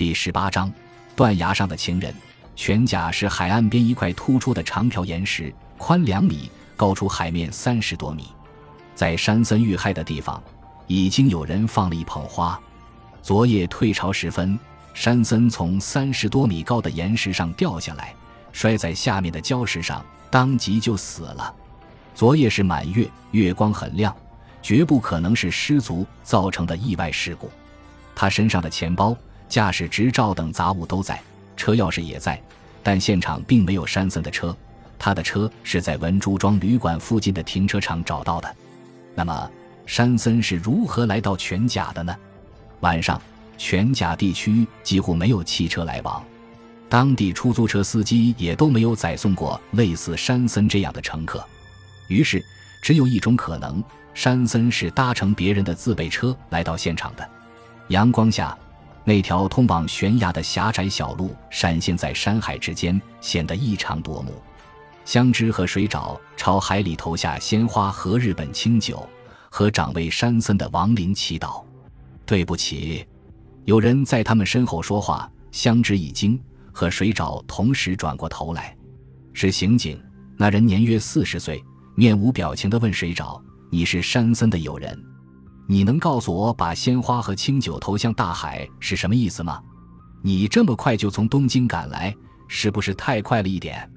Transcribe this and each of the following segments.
第十八章，断崖上的情人。全甲是海岸边一块突出的长条岩石，宽两米，高出海面三十多米。在山森遇害的地方，已经有人放了一捧花。昨夜退潮时分，山森从三十多米高的岩石上掉下来，摔在下面的礁石上，当即就死了。昨夜是满月，月光很亮，绝不可能是失足造成的意外事故。他身上的钱包、驾驶执照等杂物都在。车钥匙也在，但现场并没有山森的车，他的车是在文珠庄旅馆附近的停车场找到的。那么，山森是如何来到全甲的呢？晚上，全甲地区几乎没有汽车来往，当地出租车司机也都没有载送过类似山森这样的乘客。于是，只有一种可能：山森是搭乘别人的自备车来到现场的。阳光下。那条通往悬崖的狭窄小路闪现在山海之间，显得异常夺目。香枝和水沼朝海里投下鲜花和日本清酒，和长为山森的亡灵祈祷。对不起，有人在他们身后说话。香枝一惊，和水沼同时转过头来，是刑警。那人年约四十岁，面无表情地问水沼：“你是山森的友人？”你能告诉我把鲜花和清酒投向大海是什么意思吗？你这么快就从东京赶来，是不是太快了一点？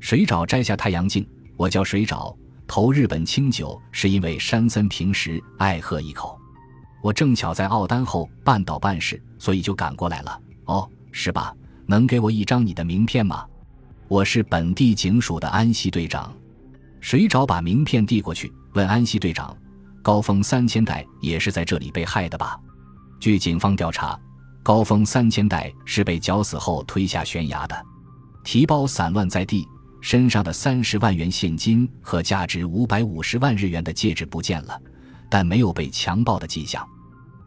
水沼摘下太阳镜，我叫水沼，投日本清酒是因为山森平时爱喝一口。我正巧在奥丹后半岛办事，所以就赶过来了。哦，是吧？能给我一张你的名片吗？我是本地警署的安西队长。水沼把名片递过去，问安西队长。高峰三千代也是在这里被害的吧？据警方调查，高峰三千代是被绞死后推下悬崖的，提包散乱在地，身上的三十万元现金和价值五百五十万日元的戒指不见了，但没有被强暴的迹象。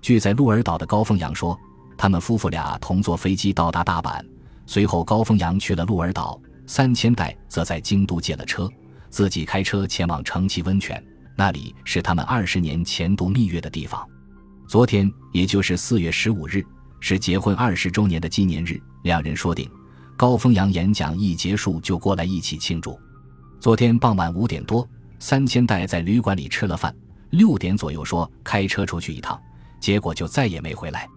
据在鹿儿岛的高峰阳说，他们夫妇俩同坐飞机到达大阪，随后高峰阳去了鹿儿岛，三千代则在京都借了车，自己开车前往城崎温泉。那里是他们二十年前度蜜月的地方。昨天，也就是四月十五日，是结婚二十周年的纪念日。两人说定，高峰阳演讲一结束就过来一起庆祝。昨天傍晚五点多，三千代在旅馆里吃了饭，六点左右说开车出去一趟，结果就再也没回来。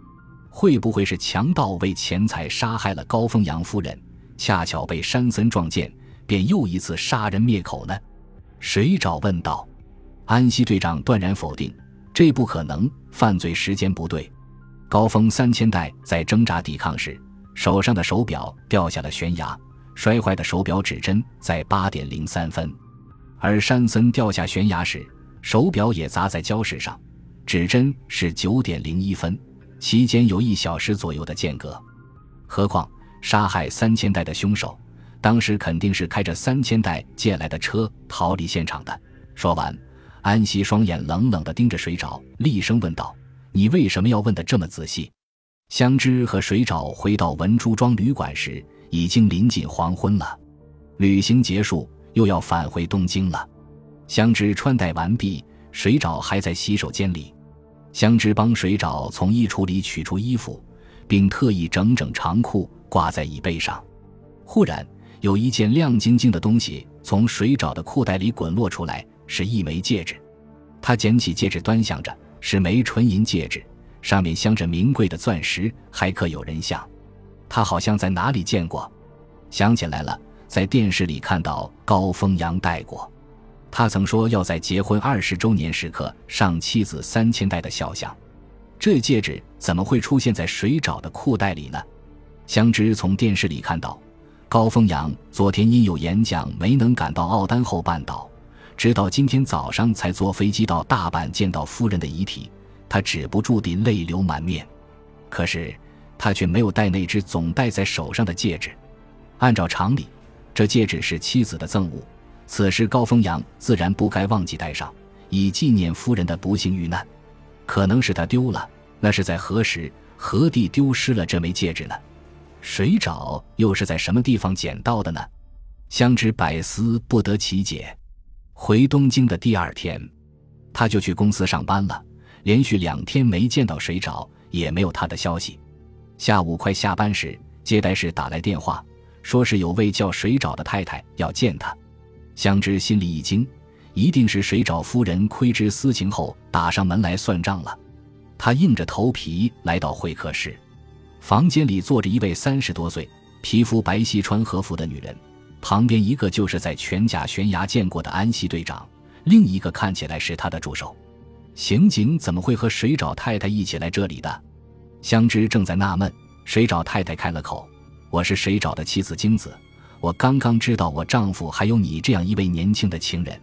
会不会是强盗为钱财杀害了高峰阳夫人，恰巧被山森撞见，便又一次杀人灭口呢？水沼问道。安西队长断然否定，这不可能，犯罪时间不对。高峰三千代在挣扎抵抗时，手上的手表掉下了悬崖，摔坏的手表指针在八点零三分，而山森掉下悬崖时，手表也砸在礁石上，指针是九点零一分，期间有一小时左右的间隔。何况杀害三千代的凶手，当时肯定是开着三千代借来的车逃离现场的。说完。安西双眼冷冷地盯着水沼，厉声问道：“你为什么要问得这么仔细？”香枝和水沼回到文珠庄旅馆时，已经临近黄昏了。旅行结束，又要返回东京了。香枝穿戴完毕，水沼还在洗手间里。香枝帮水沼从衣橱里取出衣服，并特意整整长裤挂在椅背上。忽然，有一件亮晶晶的东西从水沼的裤袋里滚落出来。是一枚戒指，他捡起戒指端详着，是枚纯银戒指，上面镶着名贵的钻石，还刻有人像。他好像在哪里见过，想起来了，在电视里看到高峰阳戴过。他曾说要在结婚二十周年时刻上妻子三千代的肖像。这戒指怎么会出现在水沼的裤袋里呢？香枝从电视里看到，高峰阳昨天因有演讲没能赶到奥丹后半岛。直到今天早上才坐飞机到大阪见到夫人的遗体，他止不住地泪流满面。可是他却没有戴那只总戴在手上的戒指。按照常理，这戒指是妻子的赠物，此时高峰阳自然不该忘记戴上，以纪念夫人的不幸遇难。可能是他丢了，那是在何时何地丢失了这枚戒指呢？谁找又是在什么地方捡到的呢？相知百思不得其解。回东京的第二天，他就去公司上班了。连续两天没见到水沼，也没有他的消息。下午快下班时，接待室打来电话，说是有位叫水沼的太太要见他。香芝心里一惊，一定是水沼夫人窥知私情后打上门来算账了。他硬着头皮来到会客室，房间里坐着一位三十多岁、皮肤白皙、穿和服的女人，旁边一个就是在全甲悬崖见过的安西队长，另一个看起来是他的助手。刑警怎么会和水沼太太一起来这里的？香芝正在纳闷，水沼太太开了口：“我是水沼的妻子京子，我刚刚知道我丈夫还有你这样一位年轻的情人，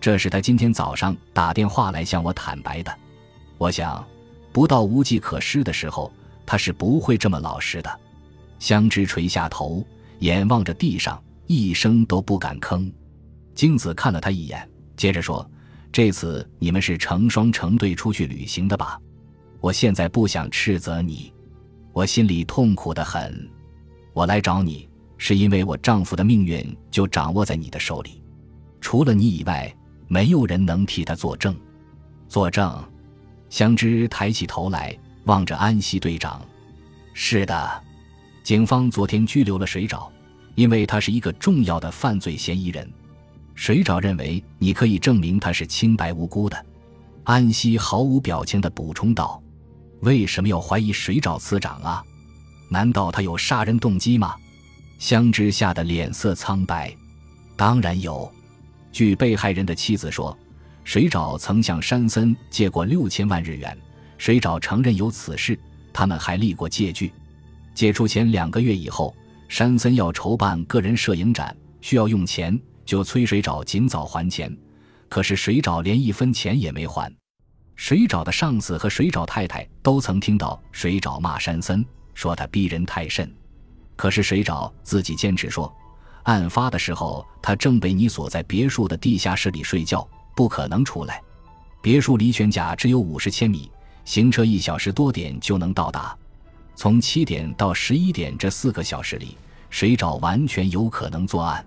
这是他今天早上打电话来向我坦白的。我想。”不到无计可施的时候，他是不会这么老实的。香芝垂下头，眼望着地上，一声都不敢吭。京子看了他一眼，接着说：“这次你们是成双成对出去旅行的吧？我现在不想斥责你，我心里痛苦的很。我来找你，是因为我丈夫的命运就掌握在你的手里，除了你以外，没有人能替他作证。作证。”香芝抬起头来，望着安西队长。是的，警方昨天拘留了水沼，因为他是一个重要的犯罪嫌疑人。水沼认为你可以证明他是清白无辜的。安西毫无表情地补充道：“为什么要怀疑水沼次长啊？难道他有杀人动机吗？”香芝吓得脸色苍白。当然有，据被害人的妻子说。水沼曾向山森借过六千万日元，水沼承认有此事，他们还立过借据。借出前两个月以后，山森要筹办个人摄影展，需要用钱，就催水沼尽早还钱。可是水沼连一分钱也没还。水沼的上司和水沼太太都曾听到水沼骂山森，说他逼人太甚。可是水沼自己坚持说，案发的时候他正被你锁在别墅的地下室里睡觉。不可能出来。别墅离全甲只有五十千米，行车一小时多点就能到达。从七点到十一点这四个小时里，水沼完全有可能作案。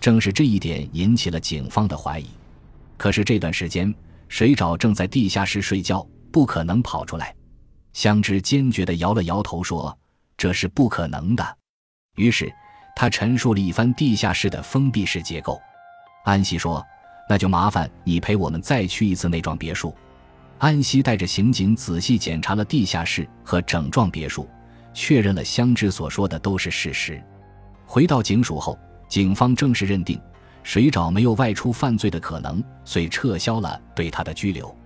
正是这一点引起了警方的怀疑。可是这段时间，水沼正在地下室睡觉，不可能跑出来。香芝坚决地摇了摇头，说：“这是不可能的。”于是他陈述了一番地下室的封闭式结构。安西说。那就麻烦你陪我们再去一次那幢别墅。安西带着刑警仔细检查了地下室和整幢别墅，确认了香芝所说的都是事实。回到警署后，警方正式认定水沼没有外出犯罪的可能，遂撤销了对他的拘留。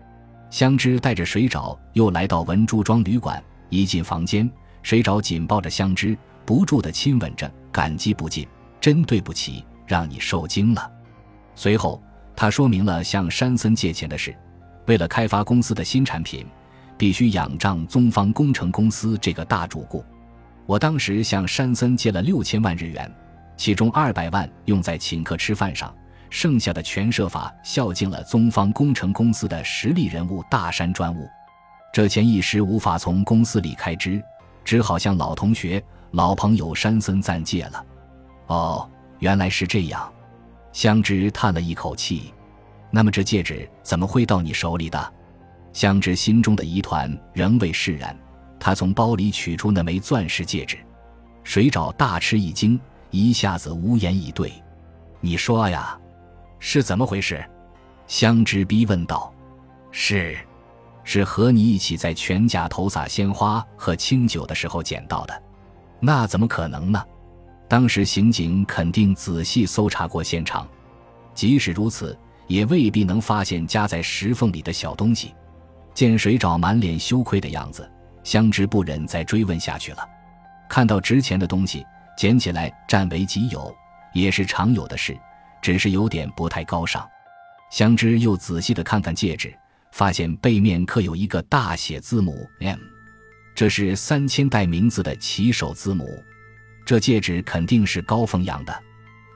香芝带着水沼又来到文珠庄旅馆，一进房间，水沼紧抱着香芝，不住地亲吻着，感激不尽，真对不起，让你受惊了。随后。他说明了向山森借钱的事，为了开发公司的新产品，必须仰仗宗方工程公司这个大主顾。我当时向山森借了六千万日元，其中二百万用在请客吃饭上，剩下的全设法孝敬了宗方工程公司的实力人物大山专务。这钱一时无法从公司里开支，只好向老同学、老朋友山森暂借了。哦，原来是这样。香芝叹了一口气，那么这戒指怎么会到你手里的？香芝心中的疑团仍未释然，他从包里取出那枚钻石戒指。水沼大吃一惊，一下子无言以对。你说呀，是怎么回事？香芝逼问道。是，是和你一起在全家头撒鲜花和清酒的时候捡到的。那怎么可能呢？当时刑警肯定仔细搜查过现场，即使如此，也未必能发现夹在石缝里的小东西。见水沼满脸羞愧的样子，香芝不忍再追问下去了。看到值钱的东西，捡起来占为己有，也是常有的事，只是有点不太高尚。香芝又仔细的看看戒指，发现背面刻有一个大写字母 M，这是三千代名字的起手字母。这戒指肯定是高峰阳的。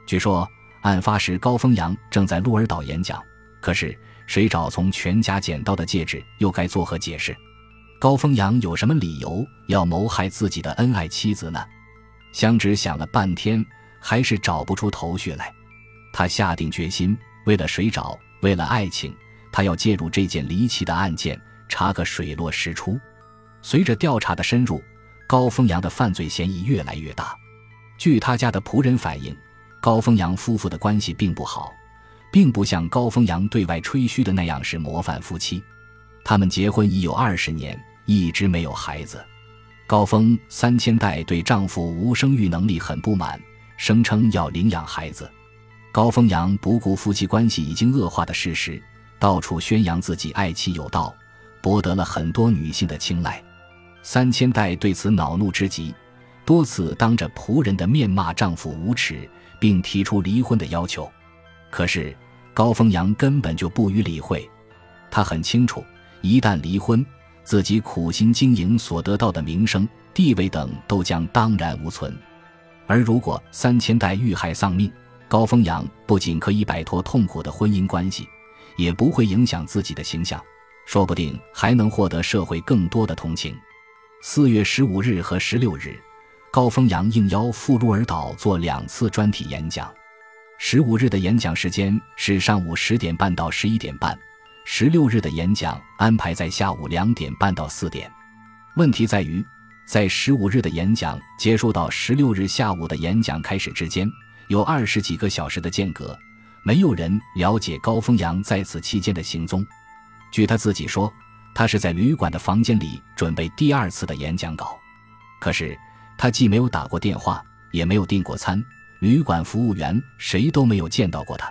据说案发时高峰阳正在鹿儿岛演讲，可是谁找从全家捡到的戒指又该作何解释？高峰阳有什么理由要谋害自己的恩爱妻子呢？香芝想了半天，还是找不出头绪来。他下定决心，为了水沼，为了爱情，他要介入这件离奇的案件，查个水落石出。随着调查的深入。高峰阳的犯罪嫌疑越来越大。据他家的仆人反映，高峰阳夫妇的关系并不好，并不像高峰阳对外吹嘘的那样是模范夫妻。他们结婚已有二十年，一直没有孩子。高峰三千代对丈夫无生育能力很不满，声称要领养孩子。高峰阳不顾夫妻关系已经恶化的事实，到处宣扬自己爱妻有道，博得了很多女性的青睐。三千代对此恼怒之极，多次当着仆人的面骂丈夫无耻，并提出离婚的要求。可是高峰阳根本就不予理会，他很清楚。一旦离婚，自己苦心经营所得到的名声、地位等都将荡然无存。而如果三千代遇害丧命，高峰阳不仅可以摆脱痛苦的婚姻关系，也不会影响自己的形象，说不定还能获得社会更多的同情。四月十五日和十六日，高峰阳应邀赴鹿儿岛做两次专题演讲。十五日的演讲时间是上午十点半到十一点半。十六日的演讲安排在下午两点半到四点。问题在于，在十五日的演讲结束到十六日下午的演讲开始之间，有二十几个小时的间隔，没有人了解高峰阳在此期间的行踪。据他自己说，他是在旅馆的房间里准备第二次的演讲稿。可是他既没有打过电话，也没有订过餐，旅馆服务员谁都没有见到过他。